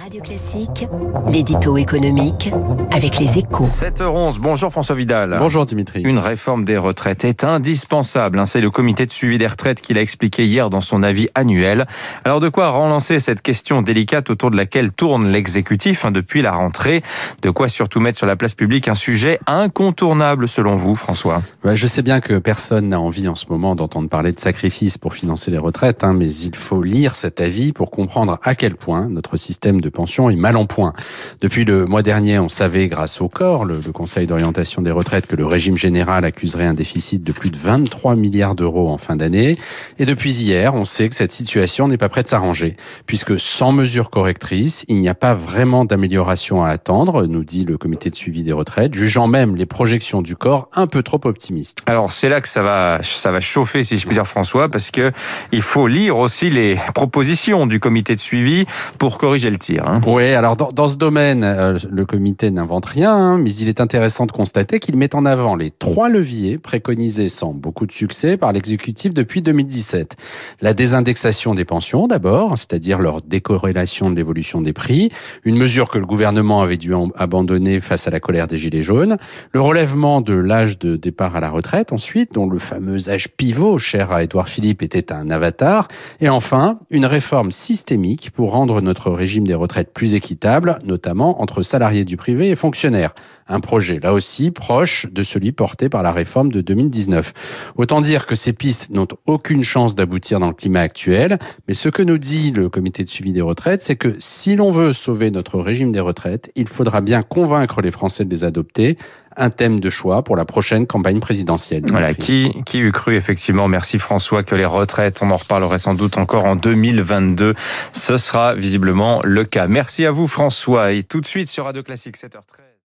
Radio Classique, l'édito économique avec les échos. 7h11, bonjour François Vidal. Bonjour Dimitri. Une réforme des retraites est indispensable. hein. C'est le comité de suivi des retraites qui l'a expliqué hier dans son avis annuel. Alors de quoi relancer cette question délicate autour de laquelle tourne l'exécutif hein, depuis la rentrée? De quoi surtout mettre sur la place publique un sujet incontournable selon vous François? Je sais bien que personne n'a envie en ce moment d'entendre parler de sacrifices pour financer les retraites, hein, mais il faut lire cet avis pour comprendre à quel point notre système de pension est mal en point. Depuis le mois dernier, on savait, grâce au corps, le, Conseil d'orientation des retraites, que le régime général accuserait un déficit de plus de 23 milliards d'euros en fin d'année. Et depuis hier, on sait que cette situation n'est pas prête de s'arranger, puisque sans mesures correctrices, il n'y a pas vraiment d'amélioration à attendre, nous dit le comité de suivi des retraites, jugeant même les projections du corps un peu trop optimistes. Alors c'est là que ça va, ça va chauffer si je puis dire François, parce que il faut lire aussi les propositions du comité de suivi pour corriger le hein. Oui, alors dans, ce domaine, euh, le comité n'invente rien, hein, mais il est intéressant de constater qu'il met en avant les trois leviers préconisés sans beaucoup de succès par l'exécutif depuis 2017. La désindexation des pensions d'abord, c'est-à-dire leur décorrélation de l'évolution des prix, une mesure que le gouvernement avait dû abandonner face à la colère des Gilets jaunes, le relèvement de l'âge de départ à la retraite ensuite, dont le fameux âge pivot cher à Édouard Philippe était un avatar, et enfin une réforme systémique pour rendre notre régime des retraites plus équitable, notamment entre salariés du privé et fonctionnaires. Un projet là aussi proche de celui porté par la réforme de 2019. Autant dire que ces pistes n'ont aucune chance d'aboutir dans le climat actuel, mais ce que nous dit le comité de suivi des retraites, c'est que si l'on veut sauver notre régime des retraites, il faudra bien convaincre les Français de les adopter, un thème de choix pour la prochaine campagne présidentielle. Voilà, qui, qui eût cru effectivement, merci François, que les retraites, on en reparlerait sans doute encore en 2022. Ce sera visiblement le cas. Merci à vous François et tout de suite sur Radio Classique 7h13.